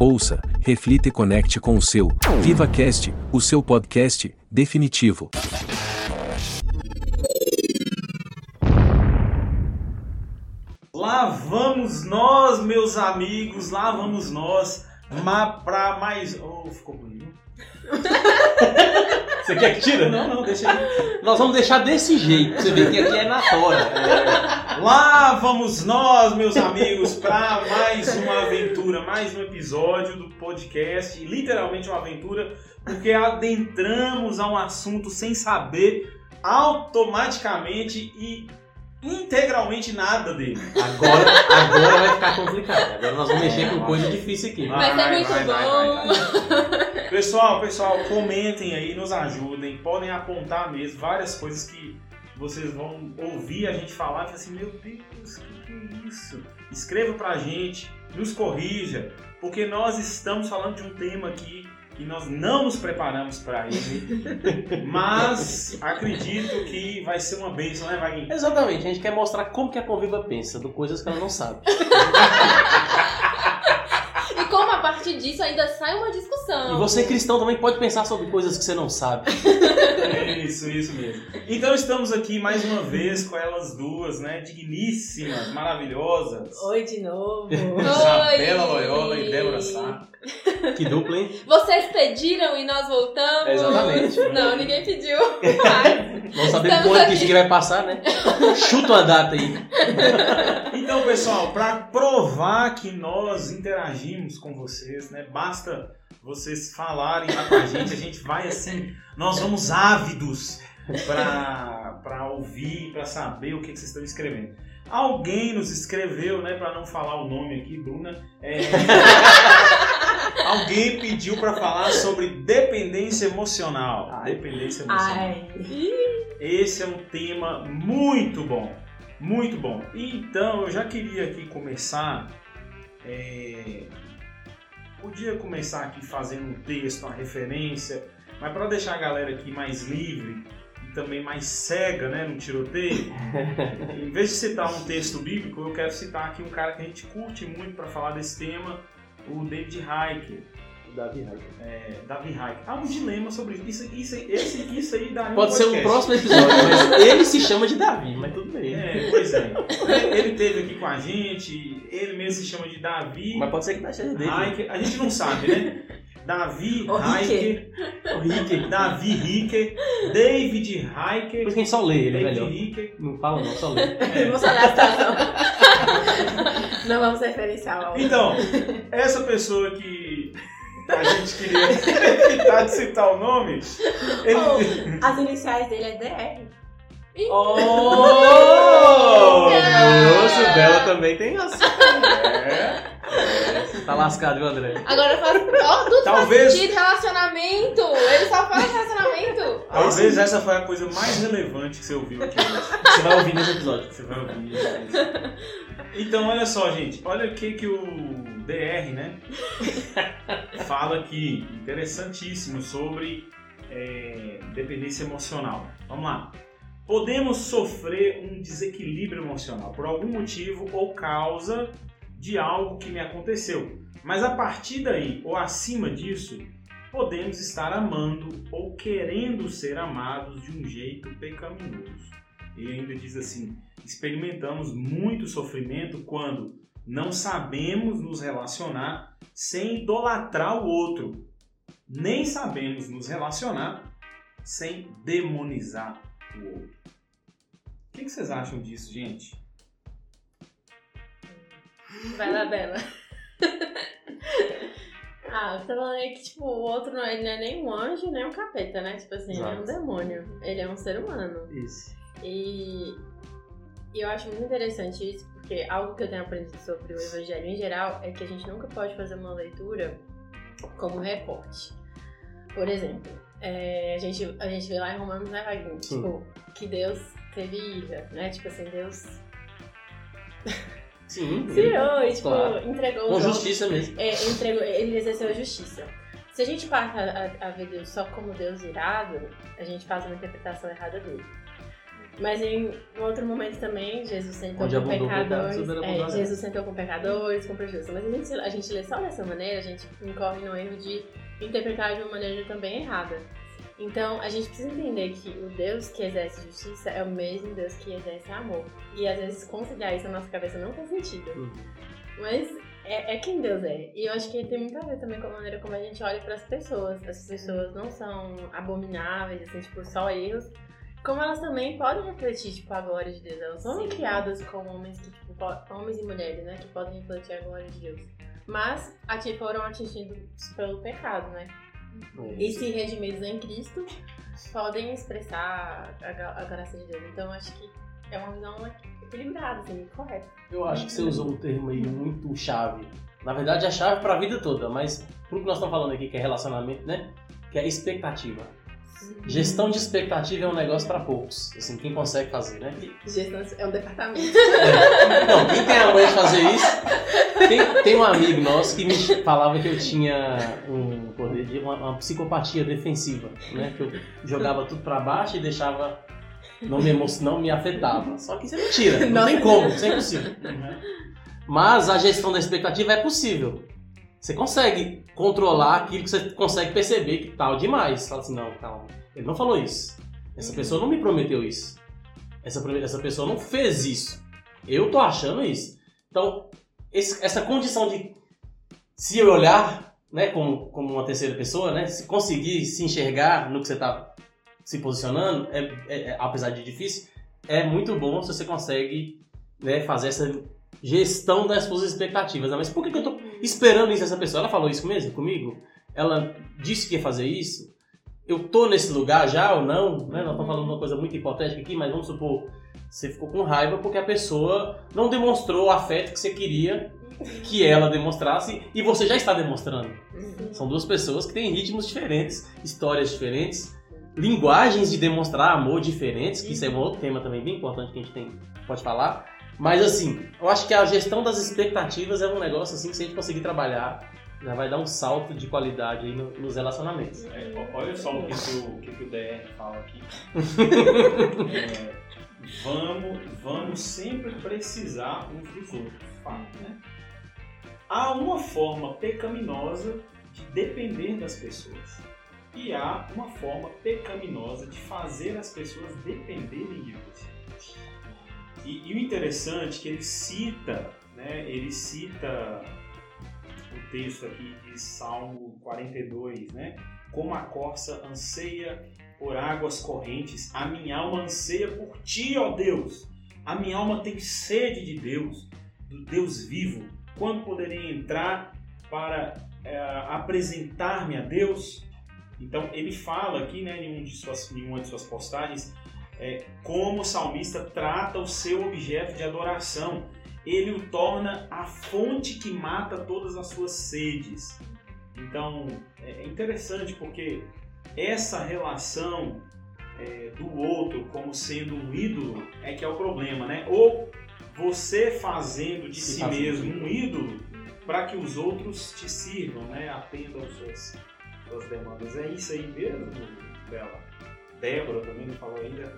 Ouça, reflita e conecte com o seu VivaCast, o seu podcast definitivo. Lá vamos nós, meus amigos, lá vamos nós ma pra mais. Oh, ficou bonito. Você quer que tira? Não, não, deixa aí. Nós vamos deixar desse jeito. Você vê que aqui é na tora. Lá vamos nós, meus amigos, para mais uma aventura, mais um episódio do podcast. Literalmente uma aventura, porque adentramos a um assunto sem saber automaticamente e integralmente nada dele. Agora, agora vai ficar complicado. Agora nós vamos mexer com coisa difícil aqui. Vai ser muito bom. Pessoal, pessoal, comentem aí, nos ajudem. Podem apontar mesmo várias coisas que vocês vão ouvir a gente falar e falar assim, meu Deus, o que, que é isso? Escreva pra gente, nos corrija, porque nós estamos falando de um tema aqui e nós não nos preparamos para ele, mas acredito que vai ser uma bênção, né, Vaguinho? Exatamente, a gente quer mostrar como que a Conviva pensa, do coisas que ela não sabe. A partir disso ainda sai uma discussão. E você cristão também pode pensar sobre coisas que você não sabe. Isso, isso mesmo. Então estamos aqui mais uma vez com elas duas, né, digníssimas, maravilhosas. Oi de novo. Isabela Loyola e Débora Sá. Que dupla, hein? Vocês pediram e nós voltamos? É, exatamente. Não, ninguém pediu. Mas Vamos saber Estamos quando que aqui. isso aqui vai passar, né? Chuta uma data aí. Então, pessoal, para provar que nós interagimos com vocês, né? Basta vocês falarem lá com a gente, a gente vai assim, nós vamos ávidos para ouvir, para saber o que, que vocês estão escrevendo. Alguém nos escreveu, né, para não falar o nome aqui, Bruna, é, alguém pediu para falar sobre dependência emocional. Ai. Dependência emocional. Ai. Esse é um tema muito bom, muito bom. Então eu já queria aqui começar. é, Podia começar aqui fazendo um texto, uma referência, mas para deixar a galera aqui mais livre e também mais cega, né, no tiroteio, em vez de citar um texto bíblico, eu quero citar aqui um cara que a gente curte muito para falar desse tema, o David Heiker. Davi É, Davi Heiker. Há um dilema sobre isso. Isso, isso, esse, isso aí dá Pode ser um próximo episódio, mas ele se chama de Davi, mas tudo bem. É, pois é. Ele teve aqui com a gente, ele mesmo se chama de Davi Mas pode ser que tá cheio dele. Heiker. A gente não sabe, né? Davi O Heiker. Davi Heiker, David Heiker, Depois quem só lê ele, é David melhor. Não fala não, só lê. Não vou olhar a situação. Não vamos referenciar o Então, essa pessoa que a gente queria evitar de citar o nome, ele... Oh, As iniciais dele é DR. Oh! Ah! Moço dela também tem assim. É. Tá lascado, viu, André? agora faz. Ó, tudo Talvez- faz sentido relacionamento. Ele só fala de relacionamento. Talvez essa foi a coisa mais relevante que você ouviu aqui hoje. Você vai ouvir nesse episódio. Você vai ouvir isso. Então, olha só, gente. Olha o que, que o DR, né? Fala aqui. Interessantíssimo sobre é, dependência emocional. Vamos lá. Podemos sofrer um desequilíbrio emocional por algum motivo ou causa de algo que me aconteceu. Mas a partir daí, ou acima disso, podemos estar amando ou querendo ser amados de um jeito pecaminoso. Ele ainda diz assim: experimentamos muito sofrimento quando não sabemos nos relacionar sem idolatrar o outro, nem sabemos nos relacionar sem demonizar o outro. O que, vocês acham disso, gente? Vai lá, Bela. Ah, você tá falando aí que, tipo, o outro não, ele não é nem um anjo, nem um capeta, né? Tipo assim, ele é um Exato. demônio. Ele é um ser humano. Isso. E e eu acho muito interessante isso, porque algo que eu tenho aprendido sobre o evangelho em geral é que a gente nunca pode fazer uma leitura como recorte. Por exemplo, é, a, gente, a gente vê lá em Romanos, né, Vaguinho? Tipo, que Deus teve ira, né? Tipo assim, Deus Sim. tirou e, tipo, Claro. entregou Com justiça mesmo. É, entregou, ele exerceu a justiça. Se a gente passa a, a ver Deus só como Deus irado, a gente faz uma interpretação errada dele. Mas em outro momento também, Jesus sentou Onde com pecado, pecadores. É. Jesus sentou com pecadores, com prejuízo. Mas a gente, a gente lê só dessa maneira, a gente incorre no erro de interpretar de uma maneira também errada. Então, a gente precisa entender que o Deus que exerce justiça é o mesmo Deus que exerce amor. E às vezes conciliar isso na nossa cabeça não faz sentido. Uhum. Mas é, é quem Deus é. E eu acho que tem muito a ver também com a maneira como a gente olha para as pessoas. As pessoas não são abomináveis, assim, tipo, só erros. Como elas também podem refletir, tipo, a glória de Deus. Elas são Sim. criadas como homens que, tipo, po- homens e mulheres, né? Que podem refletir a glória de Deus. Mas ati- foram atingidos pelo pecado, né? E se redimidos em Cristo, podem expressar a, a graça de Deus. Então, acho que é uma visão equilibrada, assim, correta. Eu acho que você usou um termo aí muito chave. Na verdade, é chave pra vida toda, mas pro que nós estamos falando aqui, que é relacionamento, né? Que é expectativa. Gestão de expectativa é um negócio pra poucos. Assim, quem consegue fazer, né? Gestão é um departamento. É. Não, quem tem a manha de fazer isso. Tem, tem um amigo nosso que me falava que eu tinha um poder de uma, uma psicopatia defensiva, né? Que eu jogava tudo pra baixo e deixava. Não me, não me afetava. Só que isso é mentira. Não tem como, isso é impossível. Mas a gestão da expectativa é possível. Você consegue controlar aquilo que você consegue perceber que tal demais. Fala assim, não, calma. Ele não falou isso. Essa pessoa não me prometeu isso. Essa, essa pessoa não fez isso. Eu tô achando isso. Então, esse- essa condição de se olhar, né, como, como uma terceira pessoa, né, se conseguir se enxergar no que você tá se posicionando, é, é- é- apesar de difícil, é muito bom se você consegue né, fazer essa gestão das suas expectativas. né? Mas por que, que eu tô esperando isso dessa pessoa? Ela falou isso mesmo comigo? Ela disse que ia fazer isso? Eu tô nesse lugar já ou não? Né? Nós estamos falando de uma coisa muito hipotética aqui, mas vamos supor, você ficou com raiva porque a pessoa não demonstrou o afeto que você queria que ela demonstrasse e você já está demonstrando. São duas pessoas que têm ritmos diferentes, histórias diferentes, linguagens de demonstrar amor diferentes, que isso é um outro tema também bem importante que a gente tem, pode falar. Mas assim, eu acho que a gestão das expectativas é um negócio assim que se a gente conseguir trabalhar, já vai dar um salto de qualidade aí no- nos relacionamentos. É, olha só o que, o, o que o DR fala aqui. É, vamos, vamos sempre precisar uns dos outros. Fato, né? Há uma forma pecaminosa de depender das pessoas. E há uma forma pecaminosa de fazer as pessoas dependerem de você. E, e o interessante é que ele cita, né, ele cita o texto aqui de Salmo 42, né? Como a corça anseia por águas correntes, a minha alma anseia por ti, ó Deus. A minha alma tem sede de Deus, do Deus vivo. Quando poderei entrar para eh, apresentar-me a Deus? Então ele fala aqui, né, em, um de suas, em uma de suas postagens, é, como o salmista trata o seu objeto de adoração. Ele o torna a fonte que mata todas as suas sedes. Então é interessante porque essa relação é, do outro como sendo um ídolo é que é o problema, né? Ou você fazendo de Se si fazendo mesmo um ídolo para que os outros te sirvam, né? Atendam às suas, suas demandas. É isso aí mesmo, Bela? Débora também não falou ainda.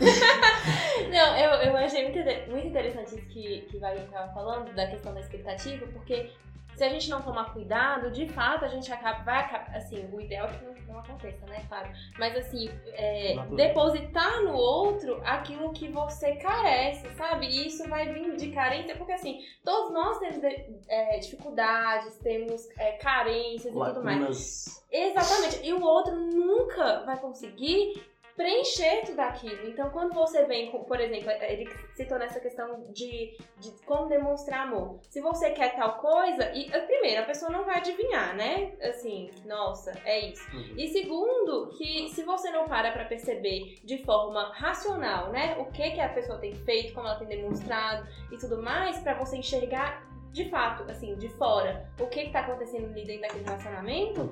Não, eu, eu achei muito, muito interessante isso que, que Wagner estava falando, da questão da expectativa, porque se a gente não tomar cuidado, de fato a gente acaba, vai acabar, assim, o ideal é que não, não aconteça, né, claro. Mas assim, é, depositar no outro aquilo que você carece, sabe? E isso vai vir de carência, porque assim, todos nós temos é, dificuldades, temos é, carências e tudo mais. Exatamente. E o outro nunca vai conseguir preencher tudo aquilo. Então, quando você vem com, por exemplo, ele citou nessa questão de, de como demonstrar amor. Se você quer tal coisa, e primeiro, a pessoa não vai adivinhar, né? Assim, nossa, é isso. Uhum. E segundo, que se você não para pra perceber de forma racional, né, o que que a pessoa tem feito, como ela tem demonstrado e tudo mais, pra você enxergar de fato, assim, de fora, o que que tá acontecendo ali dentro daquele relacionamento,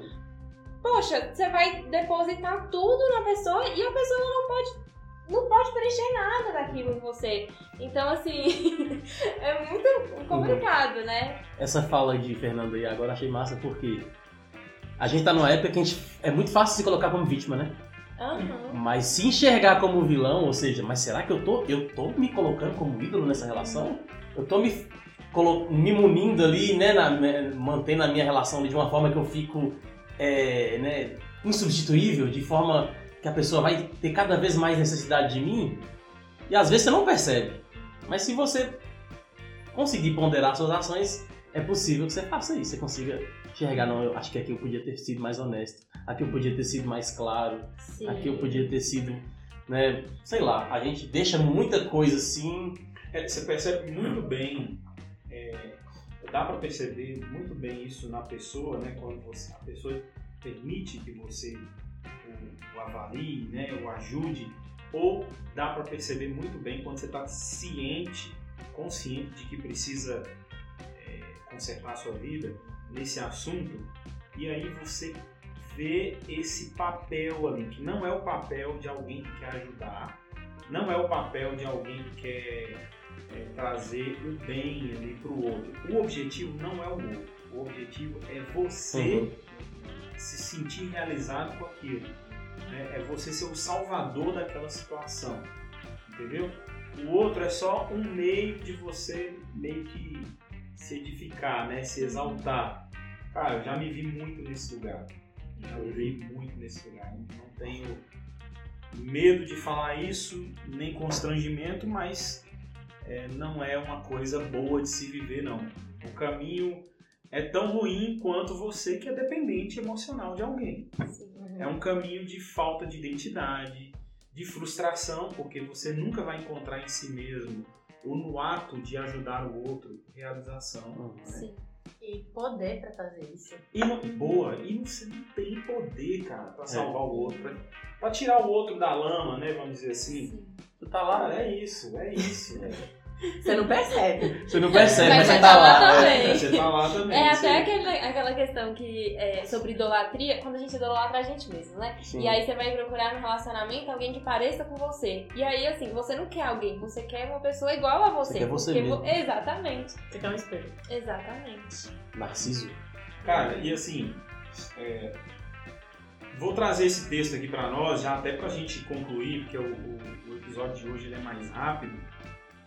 poxa, você vai depositar tudo na pessoa e a pessoa não pode não pode preencher nada daquilo em você. Então, assim, é muito complicado, né? Essa fala de Fernando aí agora achei massa porque a gente tá numa época que a gente, é muito fácil se colocar como vítima, né? Aham. Mas se enxergar como vilão, ou seja, mas será que eu tô, eu tô me colocando como ídolo nessa relação? Eu tô me, me munindo ali, né, na, mantendo a minha relação ali de uma forma que eu fico é, né, insubstituível, de forma que a pessoa vai ter cada vez mais necessidade de mim? E às vezes você não percebe. Mas se você conseguir ponderar suas ações, é possível que você faça isso. Você consiga enxergar, não, eu acho que aqui eu podia ter sido mais honesto, aqui eu podia ter sido mais claro, Sim. aqui eu podia ter sido, né, sei lá, a gente deixa muita coisa assim. É, você percebe muito bem, dá para perceber muito bem isso na pessoa, né? Quando você, a pessoa permite que você o, o avalie, né? O ajude, ou dá para perceber muito bem quando você está ciente, consciente de que precisa é, consertar a sua vida nesse assunto, e aí você vê esse papel ali, que não é o papel de alguém que quer ajudar, não é o papel de alguém que quer é, trazer o bem ali para o outro. O objetivo não é o outro. O objetivo é você Uhum. se sentir realizado com aquilo. né? É você ser o salvador daquela situação. Entendeu? O outro é só um meio de você meio que se edificar, né? Se exaltar. Cara, eu já me vi muito nesse lugar. Já me vi muito nesse lugar. Não tenho medo de falar isso, nem constrangimento, mas é, não é uma coisa boa de se viver, não. O caminho é tão ruim quanto você que é dependente emocional de alguém. É um caminho de falta de identidade, de frustração, porque você nunca vai encontrar em si mesmo ou no ato de ajudar o outro realização. né? Sim. E poder pra fazer isso. E não, boa, e você não tem poder, cara, pra salvar o outro, pra, pra tirar o outro da lama, né? Vamos dizer assim. Sim. Tu tá lá, Ah, é isso, é isso. né? Você não percebe. você não percebe, Mas mas, você tá tá lá lá. também. Você tá lá também. É você- até aquele, aquela questão que é sobre idolatria, quando a gente idolatra a gente mesmo, né? Sim. E aí você vai procurar no relacionamento alguém que pareça com você. E aí, assim, você não quer alguém, você quer uma pessoa igual a você. Você quer você mesmo. vo- Exatamente, Você quer um espelho. exatamente. Narciso. Cara, e assim, é, vou trazer esse texto aqui pra nós, já até pra gente concluir, porque o, o- o episódio de hoje ele é mais rápido,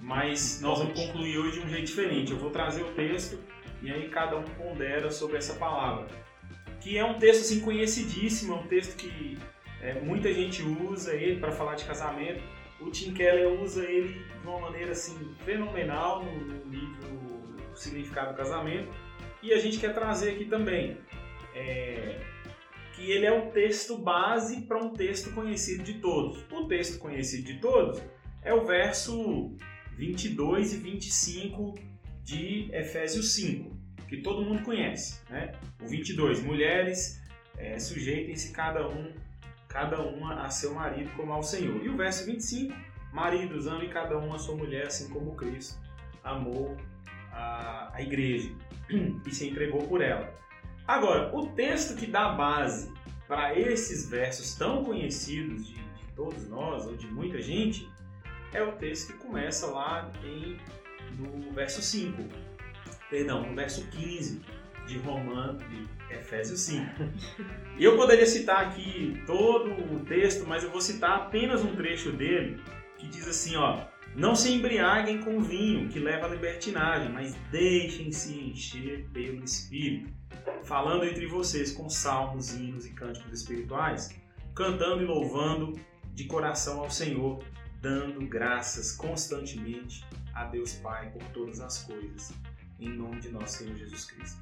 mas nós vamos concluir hoje de um jeito diferente. Eu vou trazer o texto e aí cada um pondera sobre essa palavra. Que é um texto assim conhecidíssimo, é um texto que é, muita gente usa ele para falar de casamento. O Tim Keller usa ele de uma maneira assim fenomenal no, no livro O Significado do Casamento. E a gente quer trazer aqui também é, que ele é o texto base para um texto conhecido de todos. O texto conhecido de todos é o verso 22 e 25 de Efésios 5, que todo mundo conhece. Né? O 22, mulheres, é, sujeitem-se cada um, cada uma a seu marido como ao Senhor. E o verso 25, maridos, amem cada um a sua mulher, assim como Cristo amou a, a igreja e se entregou por ela. Agora, o texto que dá base para esses versos tão conhecidos de, de todos nós, ou de muita gente, é o texto que começa lá em, no verso 5. Perdão, no verso 15 de Romano, de Efésios 5. E eu poderia citar aqui todo o texto, mas eu vou citar apenas um trecho dele que diz assim, ó: Não se embriaguem com vinho, que leva à libertinagem, mas deixem-se encher pelo Espírito, falando entre vocês com salmos, hinos e cânticos espirituais, cantando e louvando de coração ao Senhor, dando graças constantemente a Deus Pai por todas as coisas, em nome de nosso Senhor Jesus Cristo.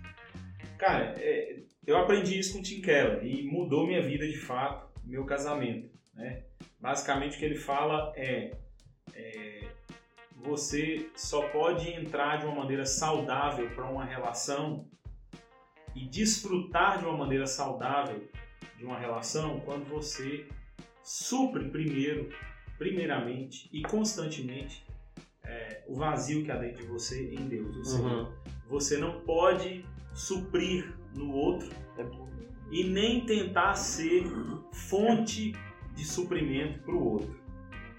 Cara, é, eu aprendi isso com o Tim Keller e mudou minha vida de fato, meu casamento. Né? Basicamente o que ele fala é, é você só pode entrar de uma maneira saudável para uma relação e desfrutar de uma maneira saudável de uma relação quando você supre primeiro, primeiramente e constantemente é, o vazio que há dentro de você em Deus. Ou seja, Uhum. você não pode suprir no outro e nem tentar ser fonte de suprimento para o outro.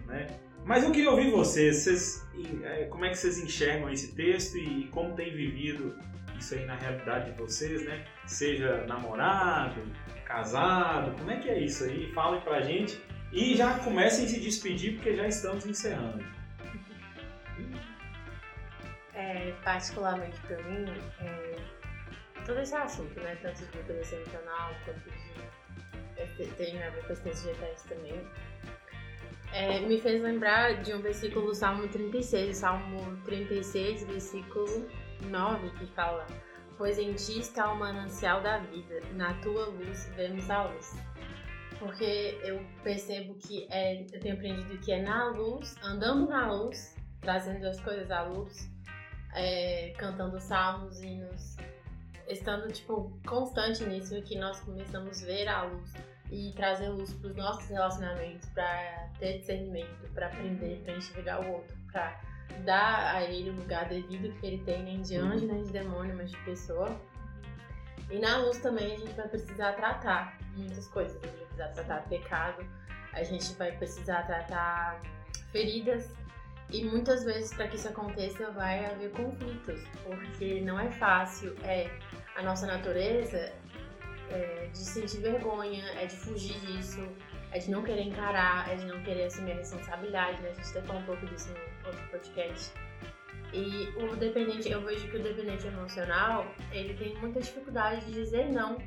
Né? Mas eu queria ouvir vocês, vocês, eh, como é que vocês enxergam esse texto e como tem vivido isso aí na realidade de vocês, né? Seja namorado, casado, como é que é isso aí? Falem pra gente e já comecem a se despedir porque já estamos encerrando. É, particularmente pra mim, é, todo esse assunto, né? Tanto de dependência emocional quanto de. tem a ver com as também. é, me fez lembrar de um versículo do Salmo 36, o Salmo 36, versículo 9, que fala: Pois em ti está o manancial da vida, na tua luz vemos a luz. Porque eu percebo que é, eu tenho aprendido que é na luz, andando na luz, trazendo as coisas à luz, é, cantando salmos, hinos, estando tipo constante nisso que nós começamos a ver a luz e trazer luz para os nossos relacionamentos, para ter discernimento, para aprender, para enxergar o outro, para dar a ele o lugar devido que ele tem, nem de anjo, nem de demônio, mas de pessoa. E na luz também a gente vai precisar tratar muitas coisas. A gente vai precisar tratar pecado, a gente vai precisar tratar feridas. E muitas vezes, para que isso aconteça, vai haver conflitos, porque não é fácil. É a nossa natureza é de sentir vergonha, é de fugir disso, é de não querer encarar, é de não querer assumir a responsabilidade, né? A gente até falou um pouco disso no outro podcast. E o dependente, eu vejo que o dependente emocional, ele tem muita dificuldade de dizer não,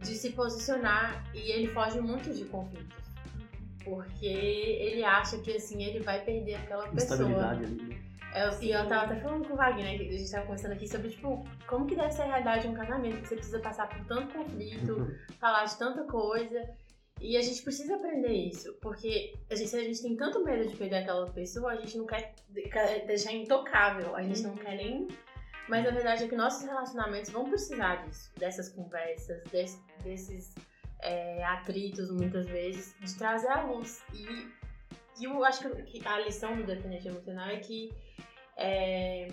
de se posicionar e ele foge muito de conflitos. Porque ele acha que assim ele vai perder aquela pessoa. Ali. né? Eu, e eu tava até falando com o Wagner, né, que a gente tava conversando aqui sobre, tipo, como que deve ser a realidade de um casamento, que você precisa passar por tanto conflito, falar de tanta coisa. E a gente precisa aprender isso, porque a gente, se a gente tem tanto medo de perder aquela pessoa, a gente não quer de- quer deixar intocável, a gente não quer nem. Mas a verdade é que nossos relacionamentos vão precisar disso, dessas conversas, des- desses é, atritos, muitas vezes, de trazer à luz. E, e eu acho que a lição do dependente emocional é que é,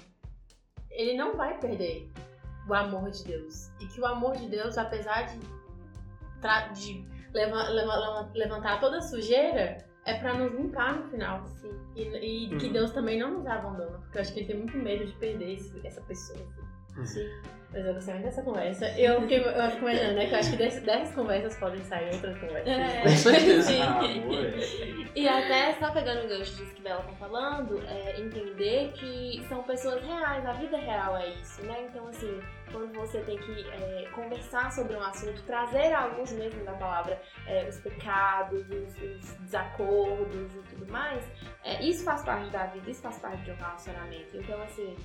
ele não vai perder o amor de Deus. E que o amor de Deus, apesar de, de leva- leva- leva- levantar toda a sujeira, é pra nos limpar no final. Sim. E, e que Uhum. Deus também não nos abandona, porque eu acho que ele tem muito medo de perder esse- essa pessoa. Sim. Mas eu gostei muito dessa conversa. Eu fiquei, eu fico imaginando, né? Que eu acho que desse- dessas conversas podem sair outras conversas. É. Com certeza. Sim. Ah, é. E até só pegando o gancho disso que Bela tá falando, é entender que são pessoas reais, a vida real é isso, né? Então, assim, quando você tem que é, conversar sobre um assunto, trazer luz mesmo da palavra é, os pecados, os, os desacordos e tudo mais, é, isso faz parte da vida, isso faz parte de um relacionamento. Então, assim,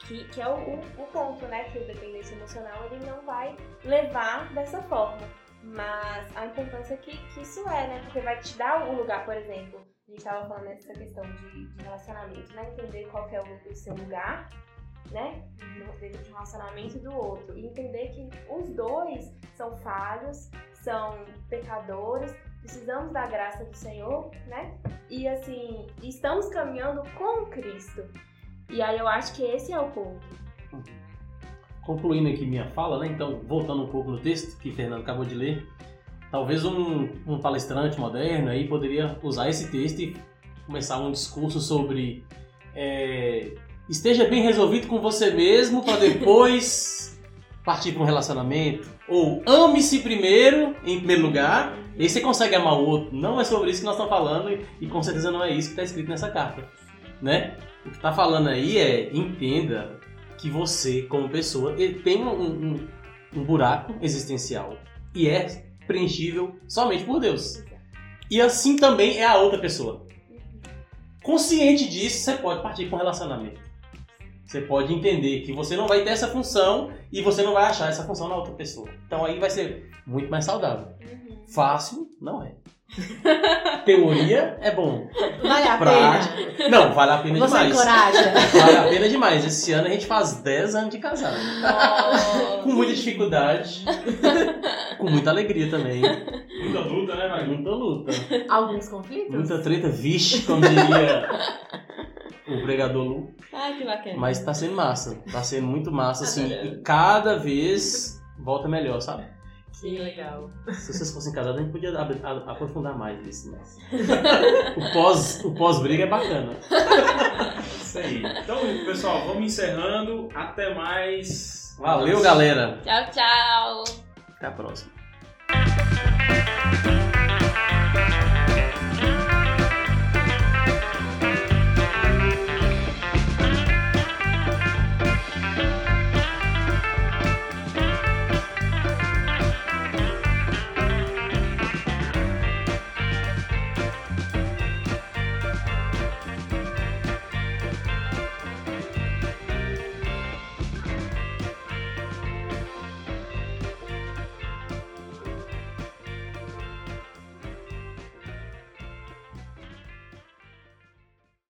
que, que é o, o, o ponto, né? Que o dependente emocional ele não vai levar dessa forma. Mas a importância que, que isso é, né? Porque vai te dar um lugar, por exemplo, a gente tava falando nessa questão de, de relacionamento, né? Entender qual é o, o seu lugar, né? Dentro de um relacionamento do outro. E entender que os dois são falhos, são pecadores, precisamos da graça do Senhor, né? E assim, estamos caminhando com Cristo. E aí eu acho que esse é o ponto. Concluindo aqui minha fala, né? Então, voltando um pouco no texto que Fernando acabou de ler, talvez um, um palestrante moderno aí poderia usar esse texto e começar um discurso sobre é, esteja bem resolvido com você mesmo para depois partir para um relacionamento. Ou ame-se primeiro, em primeiro lugar, e aí você consegue amar o outro. Não é sobre isso que nós estamos falando e, e com certeza não é isso que está escrito nessa carta, né? O que está falando aí é entenda que você, como pessoa, tem um, um- um buraco existencial e é preenchível somente por Deus. E assim também é a outra pessoa. Consciente disso, você pode partir para um relacionamento. Você pode entender que você não vai ter essa função e você não vai achar essa função na outra pessoa. Então aí vai ser muito mais saudável. Uhum. Fácil, não é. Teoria é bom. Vale a Prática. pena. Não, vale a pena Você demais. encoraja. Vale a pena demais. Esse ano a gente faz 10 anos de casado. Nossa. Com muita dificuldade. com muita alegria também. Muita luta, né, Wagner? Muita luta. Alguns conflitos? Muita treta, vixe, como diria o pregador Lu. Ai, que bacana. Mas tá sendo massa. Tá sendo muito massa, assim. E cada vez volta melhor, sabe? Que legal. Se vocês fossem casados, a gente podia aprofundar mais isso, mas... o pós- o pós-briga é bacana. Isso aí. Então, pessoal, vamos encerrando. Até mais. Valeu, galera. Tchau, tchau. Até a próxima.